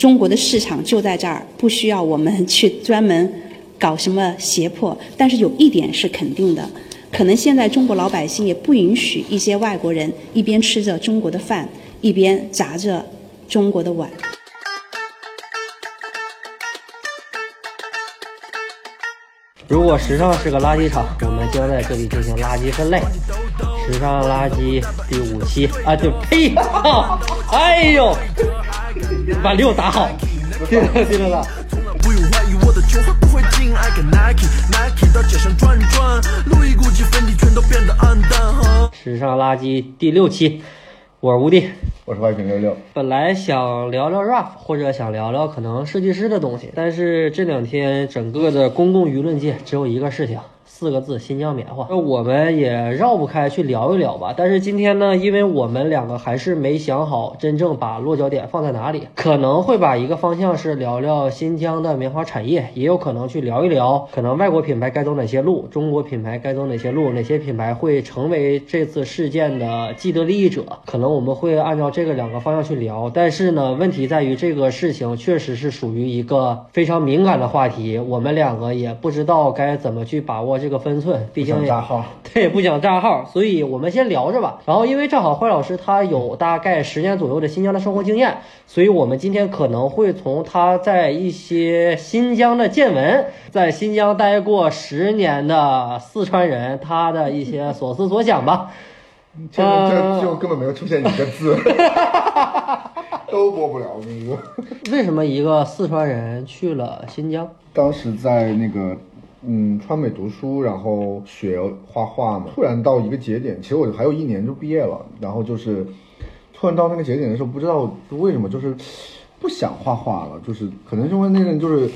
中国的市场就在这儿，不需要我们去专门搞什么胁迫。但是有一点是肯定的，可能现在中国老百姓也不允许一些外国人一边吃着中国的饭，一边砸着中国的碗。如果时尚是个垃圾场，我们将在这里进行垃圾分类。时尚垃圾第五期啊，就呸！哎呦，把六打好，听着听着了。不用怀疑我的球不会进，I can Nike Nike 到街上转转，路易、古奇、芬迪全都变得暗淡。哈时尚垃圾第六期，我是吴迪。我是外平六六，本来想聊聊 rap，或者想聊聊可能设计师的东西，但是这两天整个的公共舆论界只有一个事情。四个字，新疆棉花。那我们也绕不开去聊一聊吧。但是今天呢，因为我们两个还是没想好真正把落脚点放在哪里，可能会把一个方向是聊聊新疆的棉花产业，也有可能去聊一聊可能外国品牌该走哪些路，中国品牌该走哪些路，哪些品牌会成为这次事件的既得利益者。可能我们会按照这个两个方向去聊。但是呢，问题在于这个事情确实是属于一个非常敏感的话题，我们两个也不知道该怎么去把握这。个分寸，毕竟账号，对，不想炸号，所以我们先聊着吧。然后，因为正好坏老师他有大概十年左右的新疆的生活经验，所以我们今天可能会从他在一些新疆的见闻，在新疆待过十年的四川人他的一些所思所想吧。这这就根本没有出现一个字，都播不了。我跟你说，为什么一个四川人去了新疆？当时在那个。嗯，川美读书，然后学画画嘛。突然到一个节点，其实我还有一年就毕业了。然后就是，突然到那个节点的时候，不知道为什么，就是不想画画了。就是可能是因为那阵就是。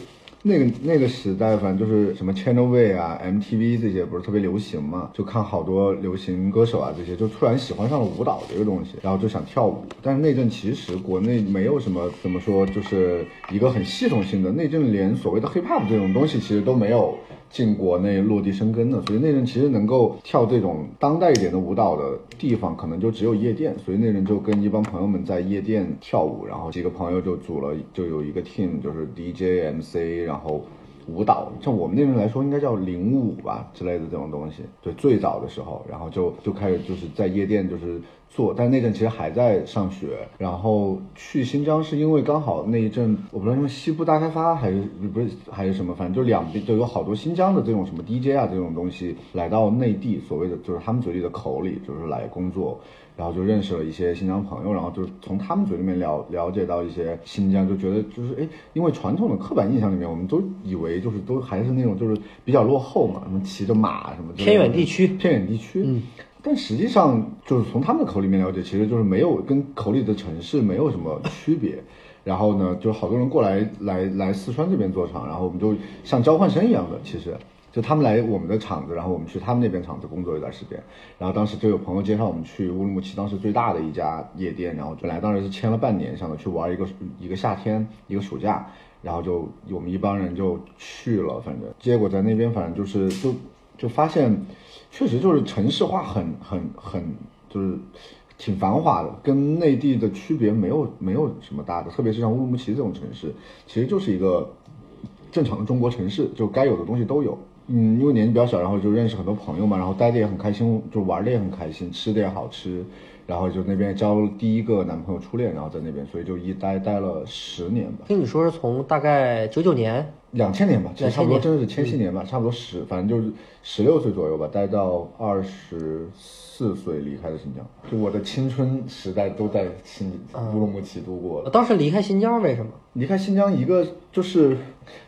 那个那个时代，反正就是什么 Channel V 啊、MTV 这些不是特别流行嘛，就看好多流行歌手啊这些，就突然喜欢上了舞蹈这个东西，然后就想跳舞。但是那阵其实国内没有什么怎么说，就是一个很系统性的，那阵连所谓的 Hip Hop 这种东西其实都没有进国内落地生根的，所以那阵其实能够跳这种当代一点的舞蹈的地方，可能就只有夜店。所以那阵就跟一帮朋友们在夜店跳舞，然后几个朋友就组了，就有一个 team，就是 DJ、MC，然后。舞蹈，像我们那阵来说，应该叫领舞吧之类的这种东西。对，最早的时候，然后就就开始就是在夜店就是做，但那阵其实还在上学。然后去新疆是因为刚好那一阵，我不知道因为西部大开发还是不是还是什么，反正就两边都有好多新疆的这种什么 DJ 啊这种东西来到内地，所谓的就是他们嘴里的口里就是来工作。然后就认识了一些新疆朋友，然后就是从他们嘴里面了了解到一些新疆，就觉得就是哎，因为传统的刻板印象里面，我们都以为就是都还是那种就是比较落后嘛，什么骑着马什么偏远地区，偏远地区。嗯，但实际上就是从他们的口里面了解，其实就是没有跟口里的城市没有什么区别。然后呢，就好多人过来来来四川这边做厂，然后我们就像交换生一样的，其实。就他们来我们的厂子，然后我们去他们那边厂子工作一段时间，然后当时就有朋友介绍我们去乌鲁木齐当时最大的一家夜店，然后本来当时是签了半年，想着去玩一个一个夏天一个暑假，然后就我们一帮人就去了，反正结果在那边反正就是就就发现，确实就是城市化很很很就是挺繁华的，跟内地的区别没有没有什么大的，特别是像乌鲁木齐这种城市，其实就是一个正常的中国城市，就该有的东西都有。嗯，因为年纪比较小，然后就认识很多朋友嘛，然后待的也很开心，就玩的也很开心，吃的也好吃，然后就那边交第一个男朋友初恋，然后在那边，所以就一待待了十年吧。听你说是从大概九九年、两千年吧，其实差不多真的是千禧年吧，差不多十，反正就是十六岁左右吧，待到二十四岁离开的新疆，就我的青春时代都在新乌鲁木齐度过了。当时离开新疆为什么？离开新疆一个就是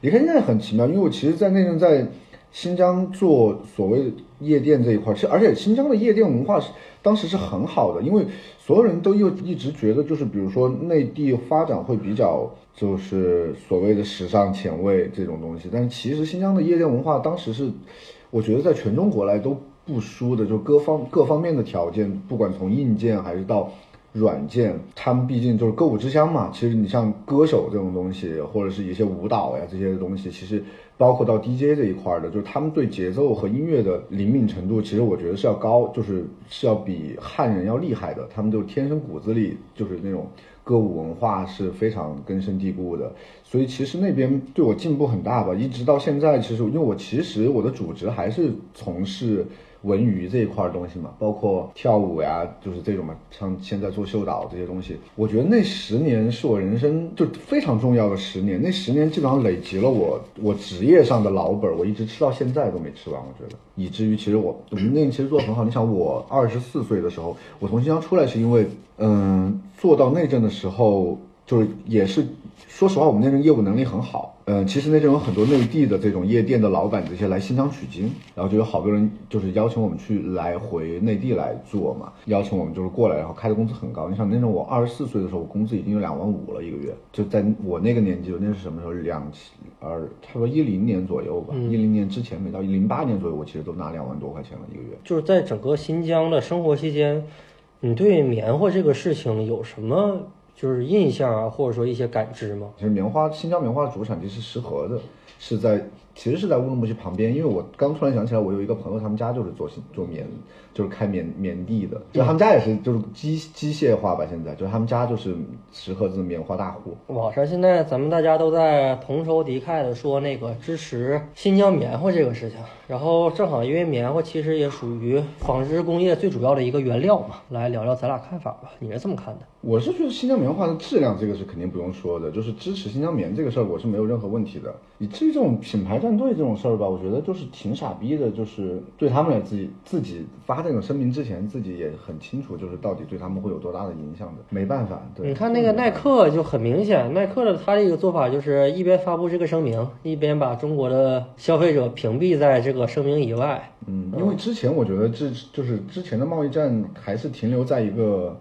离开新疆很奇妙，因为我其实，在那阵在。新疆做所谓夜店这一块，是而且新疆的夜店文化是当时是很好的，因为所有人都又一直觉得就是比如说内地发展会比较就是所谓的时尚前卫这种东西，但其实新疆的夜店文化当时是，我觉得在全中国来都不输的，就各方各方面的条件，不管从硬件还是到软件，他们毕竟就是歌舞之乡嘛。其实你像歌手这种东西，或者是一些舞蹈呀这些东西，其实。包括到 DJ 这一块的，就是他们对节奏和音乐的灵敏程度，其实我觉得是要高，就是是要比汉人要厉害的。他们就天生骨子里就是那种歌舞文化是非常根深蒂固的，所以其实那边对我进步很大吧。一直到现在，其实因为我其实我的主职还是从事文娱这一块东西嘛，包括跳舞呀，就是这种嘛，像现在做秀导这些东西。我觉得那十年是我人生就非常重要的十年，那十年基本上累积了我我职业上的老本，我一直吃到现在都没吃完。我觉得，以至于其实我我们那其实做的很好。你想，我二十四岁的时候，我从新疆出来是因为，嗯，做到内政的时候，就是也是。说实话，我们那阵业务能力很好，嗯，其实那阵有很多内地的这种夜店的老板这些来新疆取经，然后就有好多人就是邀请我们去来回内地来做嘛，邀请我们就是过来，然后开的工资很高。你想那阵我二十四岁的时候，我工资已经有两万五了一个月，就在我那个年纪，那是什么时候？两二差不多一零年左右吧，一零年之前没到零八年左右，我其实都拿两万多块钱了一个月。就是在整个新疆的生活期间，你对棉花这个事情有什么？就是印象啊，或者说一些感知嘛？其实棉花，新疆棉花的主产地是石河的，是在其实是在乌鲁木齐旁边。因为我刚突然想起来，我有一个朋友，他们家就是做做棉，就是开棉棉地的，就他们家也是就是机机械化吧。现在就是他们家就是石河子棉花大户。网上现在咱们大家都在同仇敌忾的说那个支持新疆棉花这个事情。然后正好因为棉花其实也属于纺织工业最主要的一个原料嘛，来聊聊咱俩看法吧。你是这么看的？我是觉得新疆棉花的质量，这个是肯定不用说的，就是支持新疆棉这个事儿，我是没有任何问题的。以至于这种品牌站队这种事儿吧，我觉得就是挺傻逼的，就是对他们来自己自己发这种声明之前，自己也很清楚，就是到底对他们会有多大的影响的。没办法，对。你看那个耐克就很明显，耐克的他这个做法就是一边发布这个声明，一边把中国的消费者屏蔽在这个声明以外。嗯，因为之前我觉得这就是之前的贸易战还是停留在一个。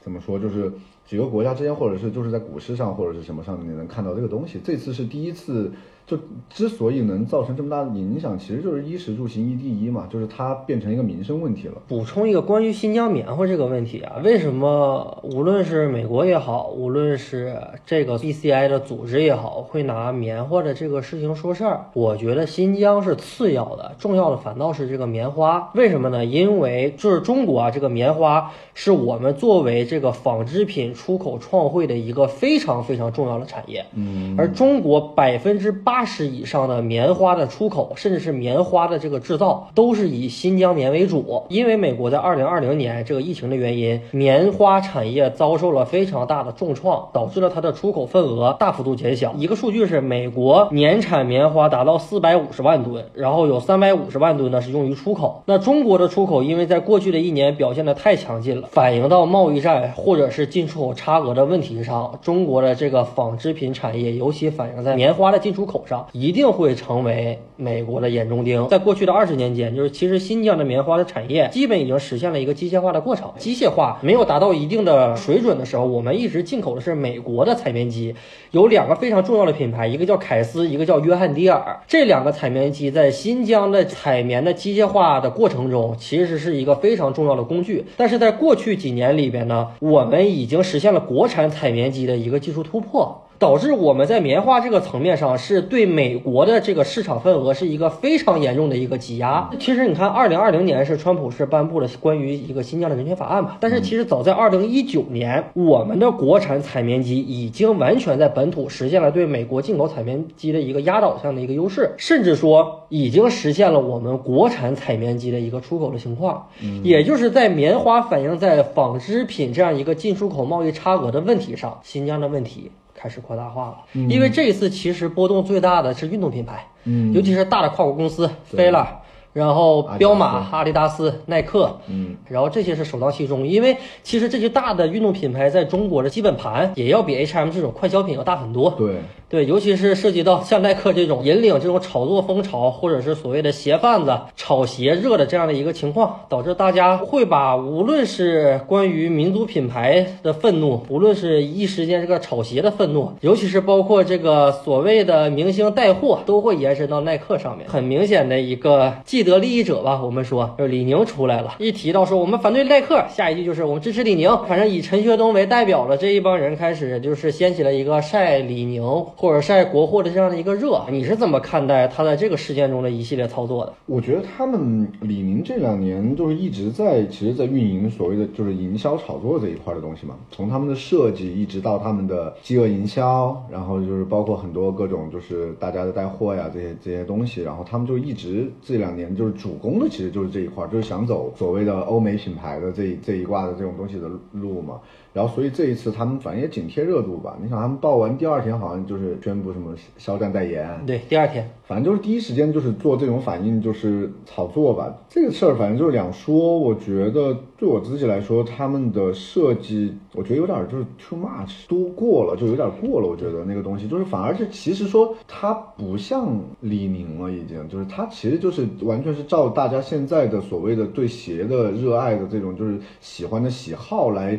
怎么说？就是几个国家之间，或者是就是在股市上，或者是什么上，你能看到这个东西。这次是第一次。就之所以能造成这么大的影响，其实就是衣食住行一第一嘛，就是它变成一个民生问题了。补充一个关于新疆棉花这个问题啊，为什么无论是美国也好，无论是这个 BCI 的组织也好，会拿棉花的这个事情说事儿？我觉得新疆是次要的，重要的反倒是这个棉花。为什么呢？因为就是中国啊，这个棉花是我们作为这个纺织品出口创汇的一个非常非常重要的产业。嗯，而中国百分之八。八十以上的棉花的出口，甚至是棉花的这个制造，都是以新疆棉为主。因为美国在二零二零年这个疫情的原因，棉花产业遭受了非常大的重创，导致了它的出口份额大幅度减小。一个数据是，美国年产棉花达到四百五十万吨，然后有三百五十万吨呢是用于出口。那中国的出口，因为在过去的一年表现的太强劲了，反映到贸易战或者是进出口差额的问题上，中国的这个纺织品产业，尤其反映在棉花的进出口。上一定会成为美国的眼中钉。在过去的二十年间，就是其实新疆的棉花的产业基本已经实现了一个机械化的过程。机械化没有达到一定的水准的时候，我们一直进口的是美国的采棉机，有两个非常重要的品牌，一个叫凯斯，一个叫约翰迪尔。这两个采棉机在新疆的采棉的机械化的过程中，其实是一个非常重要的工具。但是在过去几年里边呢，我们已经实现了国产采棉机的一个技术突破。导致我们在棉花这个层面上是对美国的这个市场份额是一个非常严重的一个挤压。其实你看，二零二零年是川普是颁布了关于一个新疆的人权法案嘛？但是其实早在二零一九年，我们的国产采棉机已经完全在本土实现了对美国进口采棉机的一个压倒性的一个优势，甚至说已经实现了我们国产采棉机的一个出口的情况。也就是在棉花反映在纺织品这样一个进出口贸易差额的问题上，新疆的问题。开始扩大化了，因为这一次其实波动最大的是运动品牌，嗯，尤其是大的跨国公司，飞了。然后，彪马、阿迪达斯、耐克，嗯，然后这些是首当其冲，因为其实这些大的运动品牌在中国的基本盘也要比 H&M 这种快消品要大很多。对对，尤其是涉及到像耐克这种引领这种炒作风潮，或者是所谓的鞋贩子炒鞋热的这样的一个情况，导致大家会把无论是关于民族品牌的愤怒，无论是一时间这个炒鞋的愤怒，尤其是包括这个所谓的明星带货，都会延伸到耐克上面。很明显的一个既。得利益者吧，我们说就是李宁出来了，一提到说我们反对耐克，下一句就是我们支持李宁。反正以陈学冬为代表的这一帮人开始就是掀起了一个晒李宁或者晒国货的这样的一个热。你是怎么看待他在这个事件中的一系列操作的？我觉得他们李宁这两年就是一直在，其实，在运营所谓的就是营销炒作这一块的东西嘛。从他们的设计一直到他们的饥饿营销，然后就是包括很多各种就是大家的带货呀这些这些东西，然后他们就一直这两年就是主攻的其实就是这一块，就是想走所谓的欧美品牌的这这一挂的这种东西的路嘛。然后所以这一次他们反正也紧贴热度吧。你想他们报完第二天好像就是宣布什么肖战代言，对，第二天。反正就是第一时间就是做这种反应，就是炒作吧。这个事儿反正就是两说。我觉得对我自己来说，他们的设计，我觉得有点就是 too much，都过了，就有点过了。我觉得那个东西就是反而是其实说它不像李宁了，已经就是它其实就是完全是照大家现在的所谓的对鞋的热爱的这种就是喜欢的喜好来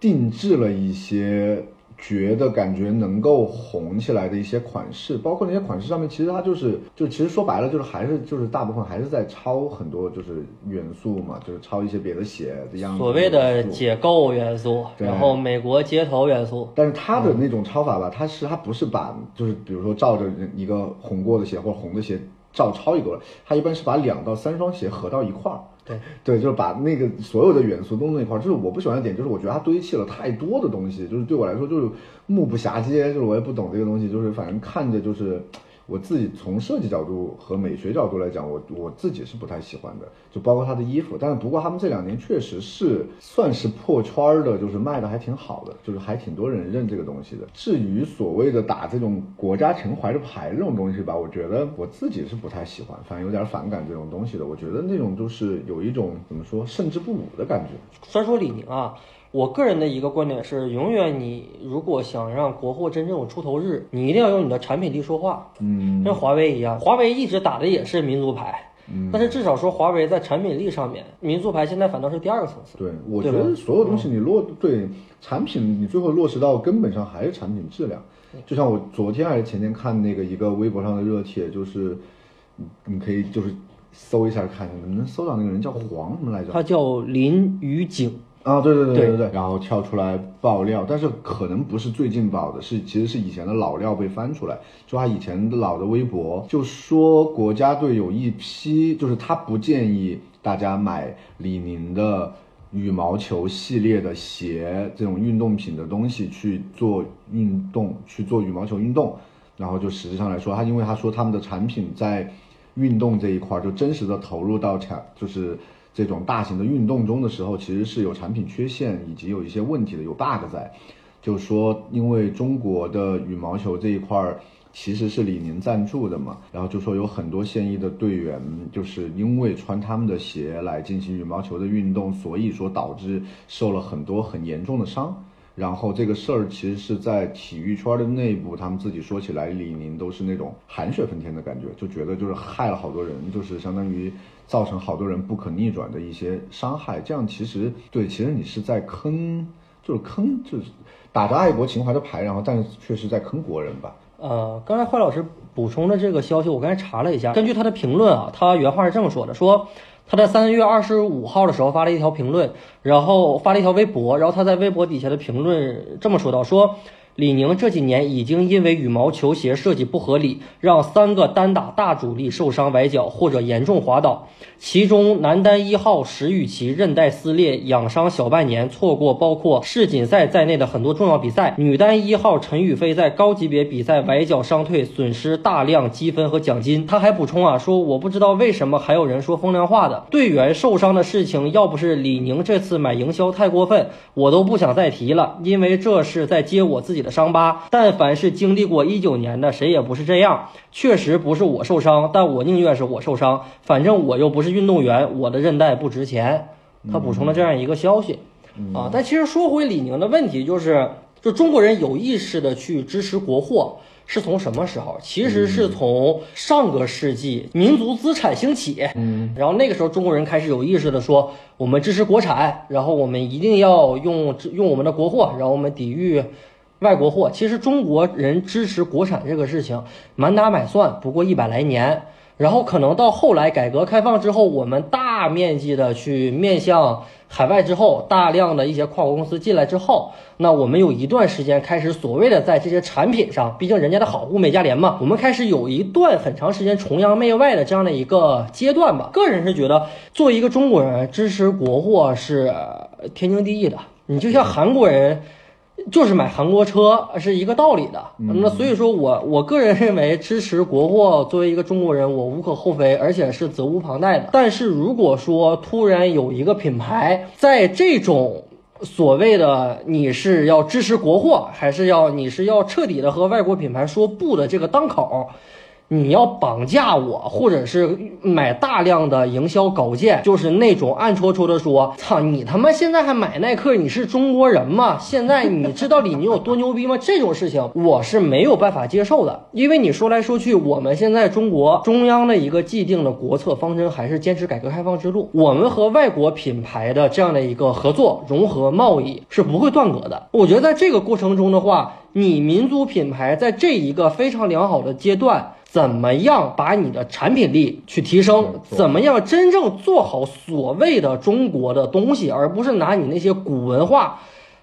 定制了一些。觉得感觉能够红起来的一些款式，包括那些款式上面，其实它就是就其实说白了就是还是就是大部分还是在抄很多就是元素嘛，就是抄一些别的鞋的样子。所谓的解构元素，然后美国街头元素。但是它的那种抄法吧，它是它不是把就是比如说照着一个红过的鞋或者红的鞋照抄一个，它一般是把两到三双鞋合到一块儿。对对，就是把那个所有的元素弄那一块儿，就是我不喜欢的点，就是我觉得它堆砌了太多的东西，就是对我来说就是目不暇接，就是我也不懂这个东西，就是反正看着就是。我自己从设计角度和美学角度来讲，我我自己是不太喜欢的，就包括他的衣服。但是不过他们这两年确实是算是破圈的，就是卖的还挺好的，就是还挺多人认这个东西的。至于所谓的打这种国家情怀的牌这种东西吧，我觉得我自己是不太喜欢，反正有点反感这种东西的。我觉得那种就是有一种怎么说胜之不武的感觉。虽然说李宁啊。我个人的一个观点是，永远你如果想让国货真正有出头日，你一定要用你的产品力说话。嗯，跟华为一样，华为一直打的也是民族牌，嗯，但是至少说华为在产品力上面，民族牌现在反倒是第二个层次。对，我觉得所有东西你落对产品，你最后落实到根本上还是产品质量。就像我昨天还是前天看那个一个微博上的热帖，就是你你可以就是搜一下看一下，能不能搜到那个人叫黄什么来着？他叫林宇景。啊，对对对对对对，然后跳出来爆料，但是可能不是最近爆的，是其实是以前的老料被翻出来，就他以前的老的微博，就说国家队有一批，就是他不建议大家买李宁的羽毛球系列的鞋，这种运动品的东西去做运动，去做羽毛球运动，然后就实际上来说，他因为他说他们的产品在运动这一块就真实的投入到产，就是。这种大型的运动中的时候，其实是有产品缺陷以及有一些问题的，有 bug 在。就是说，因为中国的羽毛球这一块儿其实是李宁赞助的嘛，然后就说有很多现役的队员就是因为穿他们的鞋来进行羽毛球的运动，所以说导致受了很多很严重的伤。然后这个事儿其实是在体育圈的内部，他们自己说起来，李宁都是那种含血喷天的感觉，就觉得就是害了好多人，就是相当于。造成好多人不可逆转的一些伤害，这样其实对，其实你是在坑，就是坑，就是打着爱国情怀的牌，然后但是确实在坑国人吧。呃，刚才坏老师补充的这个消息，我刚才查了一下，根据他的评论啊，他原话是这么说的：说他在三月二十五号的时候发了一条评论，然后发了一条微博，然后他在微博底下的评论这么说到：说。李宁这几年已经因为羽毛球鞋设计不合理，让三个单打大主力受伤崴脚或者严重滑倒。其中男单一号石宇奇韧带撕裂，养伤小半年，错过包括世锦赛在内的很多重要比赛。女单一号陈雨菲在高级别比赛崴脚伤退，损失大量积分和奖金。他还补充啊，说我不知道为什么还有人说风凉话的。队员受伤的事情，要不是李宁这次买营销太过分，我都不想再提了，因为这是在揭我自己的。伤疤，但凡是经历过一九年的，谁也不是这样。确实不是我受伤，但我宁愿是我受伤，反正我又不是运动员，我的韧带不值钱。他补充了这样一个消息啊。但其实说回李宁的问题，就是就中国人有意识的去支持国货，是从什么时候？其实是从上个世纪民族资产兴起，嗯，然后那个时候中国人开始有意识的说，我们支持国产，然后我们一定要用用我们的国货，然后我们抵御。外国货，其实中国人支持国产这个事情，满打满算不过一百来年。然后可能到后来改革开放之后，我们大面积的去面向海外之后，大量的一些跨国公司进来之后，那我们有一段时间开始所谓的在这些产品上，毕竟人家的好物美价廉嘛，我们开始有一段很长时间崇洋媚外的这样的一个阶段吧。个人是觉得，作为一个中国人，支持国货是天经地义的。你就像韩国人。就是买韩国车是一个道理的，那所以说我我个人认为支持国货，作为一个中国人，我无可厚非，而且是责无旁贷的。但是如果说突然有一个品牌在这种所谓的你是要支持国货，还是要你是要彻底的和外国品牌说不的这个当口。你要绑架我，或者是买大量的营销稿件，就是那种暗戳戳的说，操你他妈现在还买耐克，你是中国人吗？现在你知道李宁有多牛逼吗？这种事情我是没有办法接受的，因为你说来说去，我们现在中国中央的一个既定的国策方针还是坚持改革开放之路，我们和外国品牌的这样的一个合作融合贸易是不会断隔的。我觉得在这个过程中的话，你民族品牌在这一个非常良好的阶段。怎么样把你的产品力去提升？怎么样真正做好所谓的中国的东西，而不是拿你那些古文化，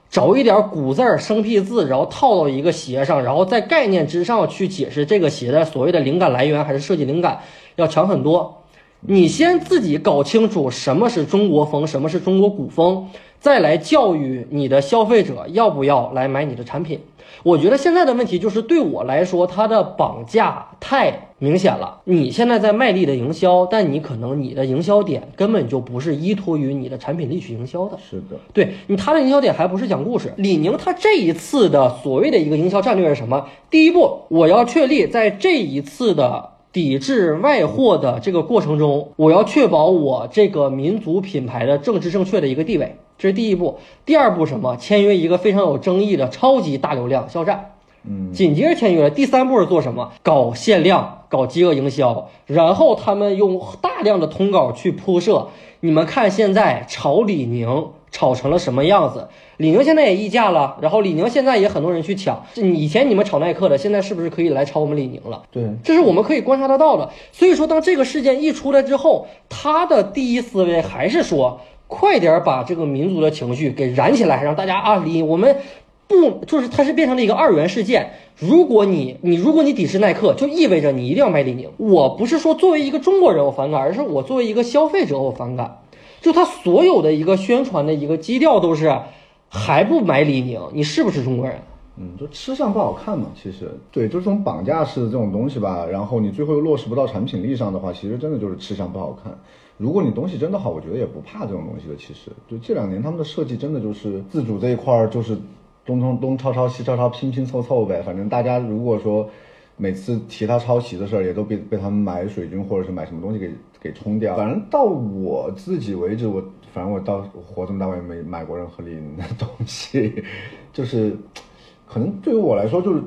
找一点古字儿、生僻字，然后套到一个鞋上，然后在概念之上去解释这个鞋的所谓的灵感来源还是设计灵感，要强很多。你先自己搞清楚什么是中国风，什么是中国古风，再来教育你的消费者要不要来买你的产品。我觉得现在的问题就是对我来说，它的绑架太明显了。你现在在卖力的营销，但你可能你的营销点根本就不是依托于你的产品力去营销的。是的，对你，他的营销点还不是讲故事。李宁他这一次的所谓的一个营销战略是什么？第一步，我要确立在这一次的抵制外货的这个过程中，我要确保我这个民族品牌的政治正确的一个地位。这是第一步，第二步什么？签约一个非常有争议的超级大流量肖战，嗯，紧接着签约了。第三步是做什么？搞限量，搞饥饿营销，然后他们用大量的通稿去铺设。你们看现在炒李宁炒成了什么样子？李宁现在也溢价了，然后李宁现在也很多人去抢。以前你们炒耐克的，现在是不是可以来炒我们李宁了？对，这是我们可以观察得到的。所以说，当这个事件一出来之后，他的第一思维还是说。快点把这个民族的情绪给燃起来，让大家啊，李我们不就是它是变成了一个二元事件。如果你你如果你抵制耐克，就意味着你一定要买李宁。我不是说作为一个中国人我反感，而是我作为一个消费者我反感。就他所有的一个宣传的一个基调都是还不买李宁，你是不是中国人？嗯，就吃相不好看嘛。其实对，就是这种绑架式的这种东西吧，然后你最后又落实不到产品力上的话，其实真的就是吃相不好看。如果你东西真的好，我觉得也不怕这种东西的。其实，就这两年他们的设计真的就是自主这一块儿，就是东东东抄抄西抄抄拼拼凑凑呗。反正大家如果说每次提他抄袭的事儿，也都被被他们买水军或者是买什么东西给给冲掉。反正到我自己为止，我反正我到活这么大我也没买过任何李宁的东西，就是可能对于我来说就是。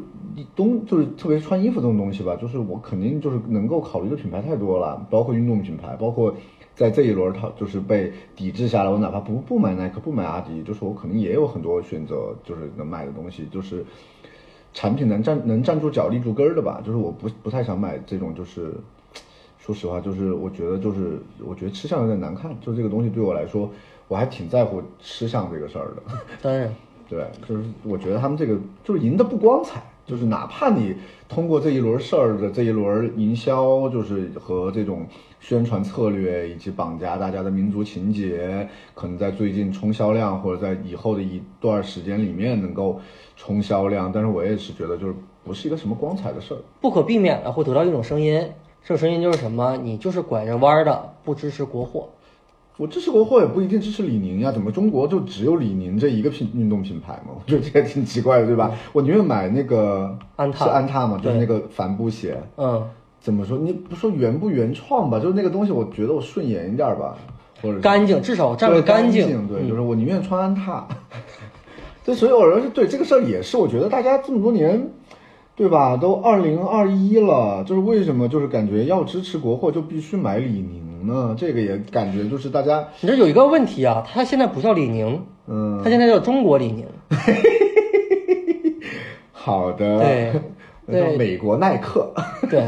东就是特别穿衣服这种东西吧，就是我肯定就是能够考虑的品牌太多了，包括运动品牌，包括在这一轮它就是被抵制下来，我哪怕不不买耐克，不买阿迪，就是我可能也有很多选择，就是能买的东西，就是产品能站能站住脚立住根儿的吧，就是我不不太想买这种，就是说实话，就是我觉得就是我觉得吃相有点难看，就这个东西对我来说，我还挺在乎吃相这个事儿的。当然，对，就是我觉得他们这个就是赢的不光彩。就是哪怕你通过这一轮事儿的这一轮营销，就是和这种宣传策略以及绑架大家的民族情节，可能在最近冲销量，或者在以后的一段时间里面能够冲销量，但是我也是觉得就是不是一个什么光彩的事儿，不可避免的会得到一种声音，这种声音就是什么？你就是拐着弯的不支持国货。我支持国货也不一定支持李宁呀，怎么中国就只有李宁这一个品运动品牌嘛？我觉得这也挺奇怪的，对吧？我宁愿买那个安踏，是安踏嘛，就是那个帆布鞋。嗯，怎么说？你不说原不原创吧，就是那个东西，我觉得我顺眼一点吧，或者干净，至少站得干净。对，就是我宁愿穿安踏。对，所以有人是对这个事儿也是，我觉得大家这么多年，对吧？都二零二一了，就是为什么就是感觉要支持国货就必须买李宁？呢这个也感觉就是大家，你这有一个问题啊，它现在不叫李宁，嗯，它现在叫中国李宁。好的，对，对美国耐克，对，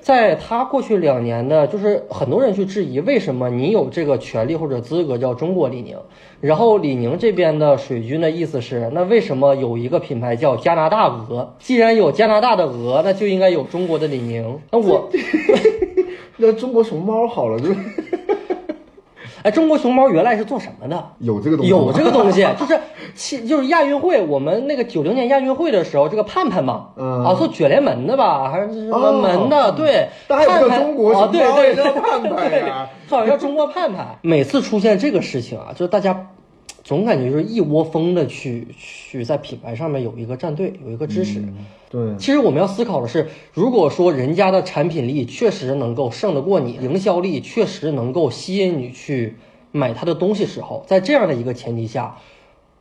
在他过去两年的，就是很多人去质疑为什么你有这个权利或者资格叫中国李宁，然后李宁这边的水军的意思是，那为什么有一个品牌叫加拿大鹅？既然有加拿大的鹅，那就应该有中国的李宁。那我 那中国熊猫好了，就是哎，中国熊猫原来是做什么的？有这个东西，有这个东西，就是其就是亚运会，我们那个九零年亚运会的时候，这个盼盼嘛，嗯啊，做卷帘门的吧，还是什么哦门的？对，那还有个盼盼中国啊，熊猫对对盼盼呀 对，好像叫中国盼盼。每次出现这个事情啊，就是大家总感觉就是一窝蜂的去去在品牌上面有一个站队，有一个支持。对，其实我们要思考的是，如果说人家的产品力确实能够胜得过你，营销力确实能够吸引你去买他的东西时候，在这样的一个前提下，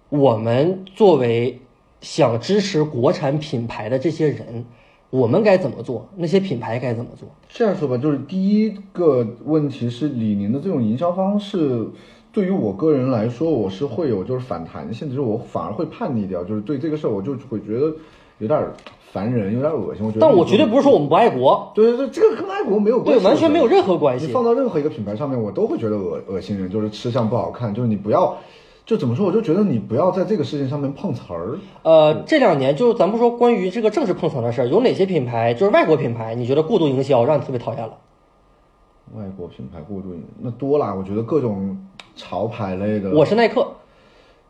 我们作为想支持国产品牌的这些人，我们该怎么做？那些品牌该怎么做？这样说吧，就是第一个问题是李宁的这种营销方式，对于我个人来说，我是会有就是反弹性，就是我反而会叛逆掉，就是对这个事儿我就会觉得有点烦人，有点恶心。我觉得，但我绝对不是说我们不爱国，对对对，这个跟爱国没有关对，系，完全没有任何关系你。放到任何一个品牌上面，我都会觉得恶恶心人，就是吃相不好看，就是你不要，就怎么说，我就觉得你不要在这个事情上面碰瓷儿。呃，这两年就咱不说关于这个正式碰瓷的事儿，有哪些品牌就是外国品牌，你觉得过度营销让你特别讨厌了？外国品牌过度引那多啦，我觉得各种潮牌类的，我是耐克，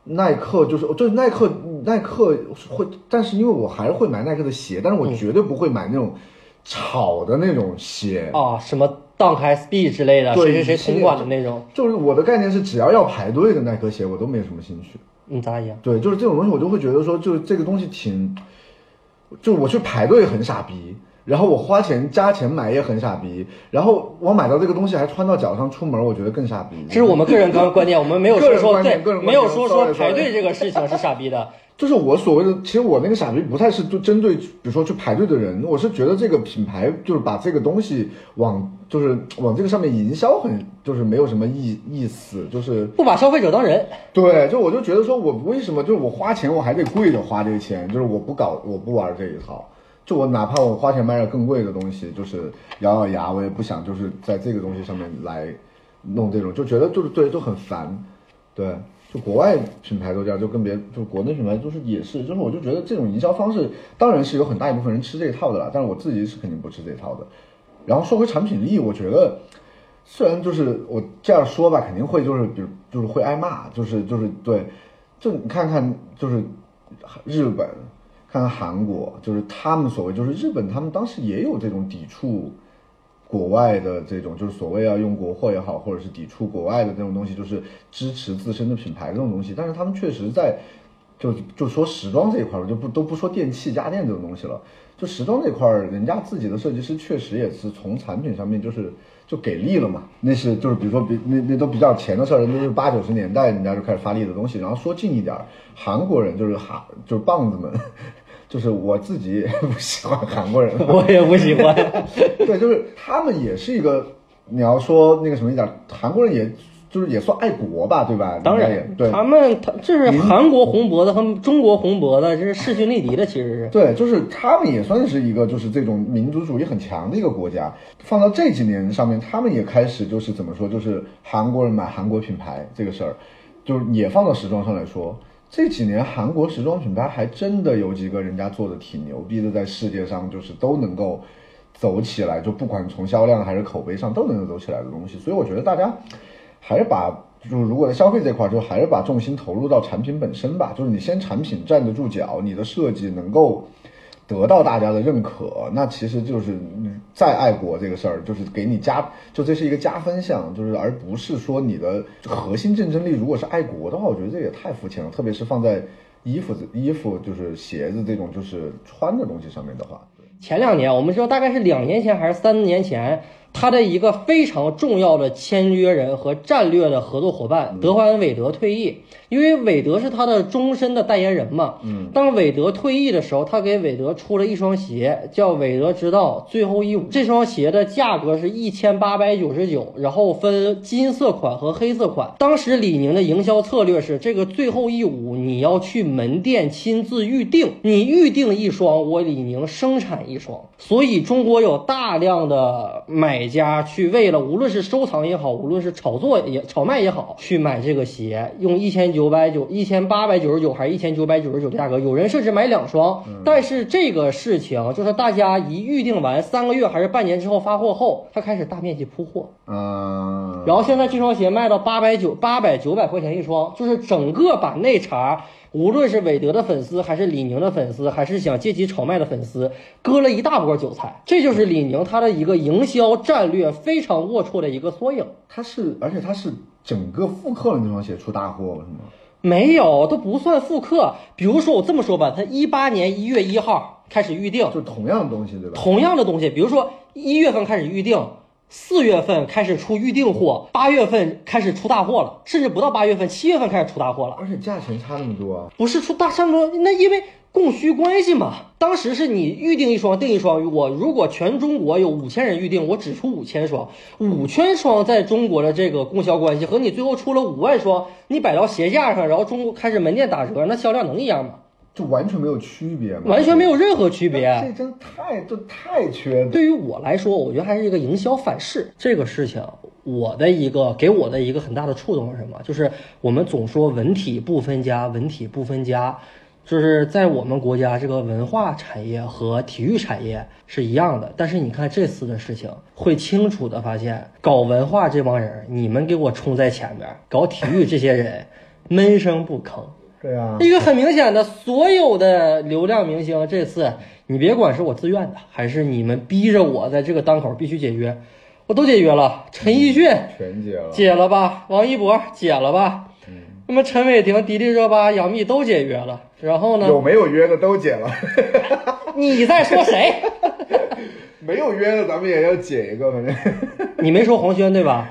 耐克就是就是耐克，耐克会，但是因为我还是会买耐克的鞋，但是我嗯绝对不会买那种炒的那种鞋。啊，什么 Dunk SB 之类的，对谁谁谁同款的那种，就是我的概念是，只要要排队的耐克鞋，我都没什么兴趣。嗯，咱俩一样。对，就是这种东西，我就会觉得说，就是这个东西挺，就我去排队很傻逼，然后我花钱加钱买也很傻逼，然后我买到这个东西还穿到脚上出门，我觉得更傻逼。这是我们个人观观念，我们没有说说没有说说排队这个事情是傻逼的。就是我所谓的，其实我那个傻逼不太是就针对，比如说去排队的人，我是觉得这个品牌就是把这个东西往就是往这个上面营销很就是没有什么意意思，就是不把消费者当人，对，就我就觉得说我为什么就是我花钱我还得跪着花这个钱，就是我不搞我不玩这一套，就我哪怕我花钱买点更贵的东西，就是咬咬牙，我也不想就是在这个东西上面来弄这种，就觉得就是对就很烦，对，就国外品牌都这样，就跟别就国内品牌就是也是，就是我就觉得这种营销方式当然是有很大一部分人吃这一套的了，但是我自己是肯定不吃这一套的。然后说回产品力，我觉得虽然就是我这样说吧，肯定会就是比如就是会挨骂，就是就是对，就你看看就是日本，看看韩国，就是他们所谓就是日本，他们当时也有这种抵触国外的这种，就是所谓要用国货也好，或者是抵触国外的这种东西，就是支持自身的品牌这种东西，但是他们确实在。就就说时装这一块，我就不都不说电器家电这种东西了，就时装这块，人家自己的设计师确实也是从产品上面就是就给力了嘛。那是就是比如说比那那都比较前的事儿，那是八九十年代人家就开始发力的东西。然后说近一点儿，韩国人就是韩就是棒子们，就是我自己也 不喜欢韩国人，我也不喜欢。对，就是他们也是一个，你要说那个什么一点，韩国人也就是也算爱国吧，对吧？当人家也然，对，他们他这是韩国红脖子和中国红脖子，这是势均力敌的，其实是。对，就是他们也算是一个就是这种民族主义很强的一个国家。放到这几年上面，他们也开始就是怎么说，就是韩国人买韩国品牌这个事儿，就是也放到时装上来说，这几年韩国时装品牌还真的有几个人家做的挺牛逼的，在世界上就是都能够走起来，就不管从销量还是口碑上都能够走起来的东西。所以我觉得大家还是把。就是如果在消费这块，就还是把重心投入到产品本身吧。就是你先产品站得住脚，你的设计能够得到大家的认可，那其实就是再爱国这个事儿，就是给你加，就这是一个加分项，就是而不是说你的核心竞争力如果是爱国的话，我觉得这也太肤浅了，特别是放在衣服、衣服就是鞋子这种就是穿的东西上面的话。前两年，我们知道大概是两年前还是三年前，他的一个非常重要的签约人和战略的合作伙伴德怀恩·韦德退役，因为韦德是他的终身的代言人嘛。嗯，当韦德退役的时候，他给韦德出了一双鞋，叫韦德之道最后一舞。这双鞋的价格是一千八百九十九，然后分金色款和黑色款。当时李宁的营销策略是，这个最后一舞你要去门店亲自预定，你预定一双，我李宁生产一双。所以中国有大量的买家去为了无论是收藏也好，无论是炒作也炒卖也好，去买这个鞋，用一千九百九、一千八百九十九还是一千九百九十九的价格，有人甚至买两双。但是这个事情就是大家一预定完三个月还是半年之后发货后，他开始大面积铺货。嗯，然后现在这双鞋卖到八百九、八百九百块钱一双，就是整个把内茬，无论是韦德的粉丝，还是李宁的粉丝，还是想借机炒卖的粉丝，割了一大波韭菜。这就是李宁它的一个营销战略非常龌龊的一个缩影。他是，而且他是整个复刻了那双鞋出大货是吗？没有，都不算复刻。比如说我这么说吧，他一八年一月一号开始预定，就同样的东西对吧？同样的东西，比如说一月份开始预定，四月份开始出预定货，八月份开始出大货了，甚至不到八月份，七月份开始出大货了。而且价钱差那么多啊！不是出大上多，那因为供需关系嘛。当时是你预定一双订一双，我如果全中国有五千人预定，我只出五千双，五千双在中国的这个供销关系和你最后出了五万双，你摆到鞋架上，然后中国开始门店打折，那销量能一样吗？就完全没有区别嘛，完全没有任何区别。这真太这太缺德。对于我来说，我觉得还是一个营销反噬这个事情。我的一个给我的一个很大的触动是什么？就是我们总说文体不分家，文体不分家，就是在我们国家这个文化产业和体育产业是一样的。但是你看这次的事情，会清楚的发现，搞文化这帮人，你们给我冲在前面；搞体育这些人，闷声不吭。对啊，一个很明显的，所有的流量明星这次，你别管是我自愿的，还是你们逼着我在这个当口必须解约，我都解约了。陈奕迅全解了。解了吧，王一博解了吧，那么陈伟霆、迪丽热巴、杨幂都解约了。然后呢？有没有约的都解了。你在说谁？没有约的，咱们也要解一个，反正。你没说黄轩对吧？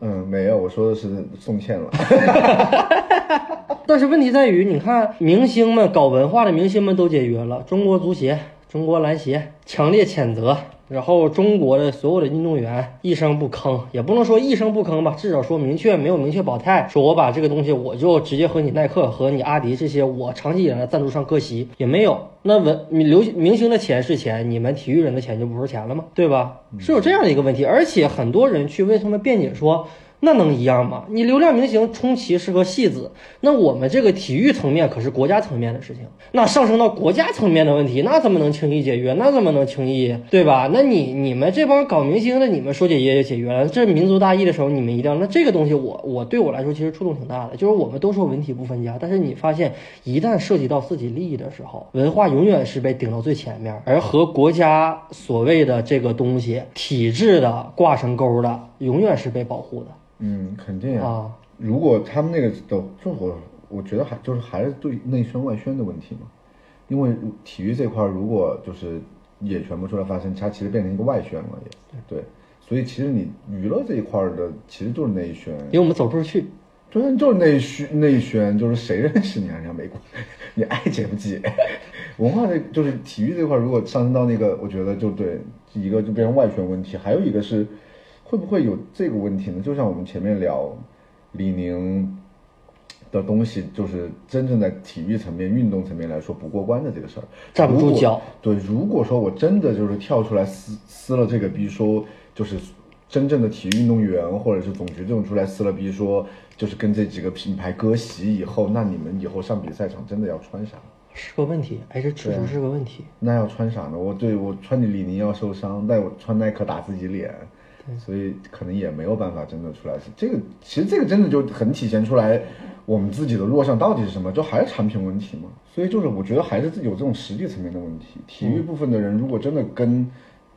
嗯，没有，我说的是宋茜了。但是问题在于，你看明星们搞文化的明星们都解约了，中国足协、中国篮协强烈谴责，然后中国的所有的运动员一声不吭，也不能说一声不吭吧，至少说明确没有明确表态，说我把这个东西我就直接和你耐克和你阿迪这些我长期以来的赞助商割席，也没有。那文流明星的钱是钱，你们体育人的钱就不是钱了吗？对吧？是有这样的一个问题，而且很多人去为他们辩解说。那能一样吗？你流量明星充其是个戏子，那我们这个体育层面可是国家层面的事情，那上升到国家层面的问题，那怎么能轻易解约？那怎么能轻易对吧？那你你们这帮搞明星的，你们说解约就解约了，这民族大义的时候，你们一定要。那这个东西，我我对我来说其实触动挺大的，就是我们都说文体不分家，但是你发现一旦涉及到自己利益的时候，文化永远是被顶到最前面，而和国家所谓的这个东西体制的挂上钩的，永远是被保护的。嗯，肯定啊。如果他们那个都，就我我觉得还就是还是对内宣外宣的问题嘛。因为体育这块如果就是也全部出来发声，它其实变成一个外宣了，也对。所以其实你娱乐这一块的其实就是内宣，因为我们走不出去。就是就是内宣内宣，就是谁认识你啊？人家没关，你爱解不解？文化这就是体育这块，如果上升到那个，我觉得就对一个就变成外宣问题，还有一个是。会不会有这个问题呢？就像我们前面聊李宁的东西，就是真正在体育层面、运动层面来说不过关的这个事儿，站不住脚。对，如果说我真的就是跳出来撕撕了这个逼，说就是真正的体育运动员或者是总局这种出来撕了逼，说就是跟这几个品牌割席以后，那你们以后上比赛场真的要穿啥？是个问题，哎，这确实是个问题。那要穿啥呢？我对我穿你李宁要受伤，但我穿耐克打自己脸。所以可能也没有办法真的出来，这个其实这个真的就很体现出来我们自己的弱项到底是什么，就还是产品问题嘛。所以就是我觉得还是有这种实际层面的问题。体育部分的人如果真的跟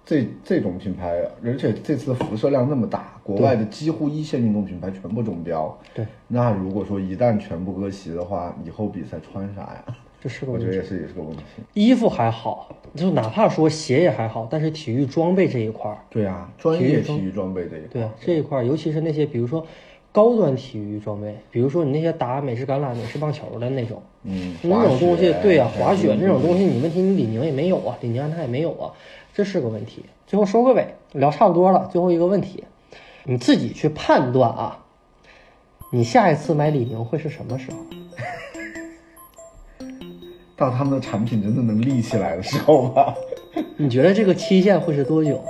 这这种品牌，而且这次辐射量那么大，国外的几乎一线运动品牌全部中标，对，那如果说一旦全部割席的话，以后比赛穿啥呀？这是个问题我觉得也。是也是个问题。衣服还好，就哪怕说鞋也还好，但是体育装备这一块儿，对啊，专业体育装备这一块，对啊这一块儿，尤其是那些比如说高端体育装备，比如说你那些打美式橄榄、美式棒球的那种，嗯，那种东西，对呀、呀，滑雪那种东西，嗯你问题你李宁也没有啊，李宁安踏也没有啊，这是个问题。最后收个尾，聊差不多了，最后一个问题，你自己去判断啊，你下一次买李宁会是什么时候？到他们的产品真的能立起来的时候吧，你觉得这个期限会是多久？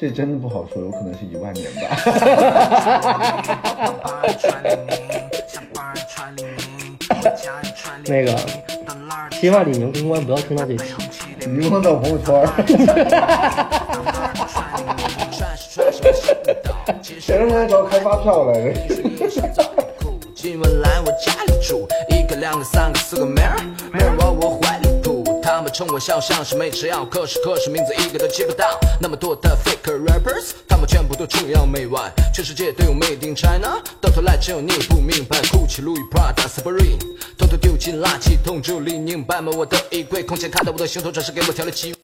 这真的不好说，有可能是一万年吧。那个，希望李宁公关不要听到这期。你放到朋友圈儿，前两天找开发票来着。两个、三个、四个妹儿，妹儿往我怀里扑。他们冲我笑像是没吃药，可是可是名字一个都记不到。那么多的 fake rappers，他们全部都崇洋媚外，全世界都有 Made in China，到头来只有你不明白。Gucci、Louis、Prada、Supreme，偷偷丢进垃圾桶，只有李宁摆满我的衣柜。空前看到我的行头，转身给我调了几。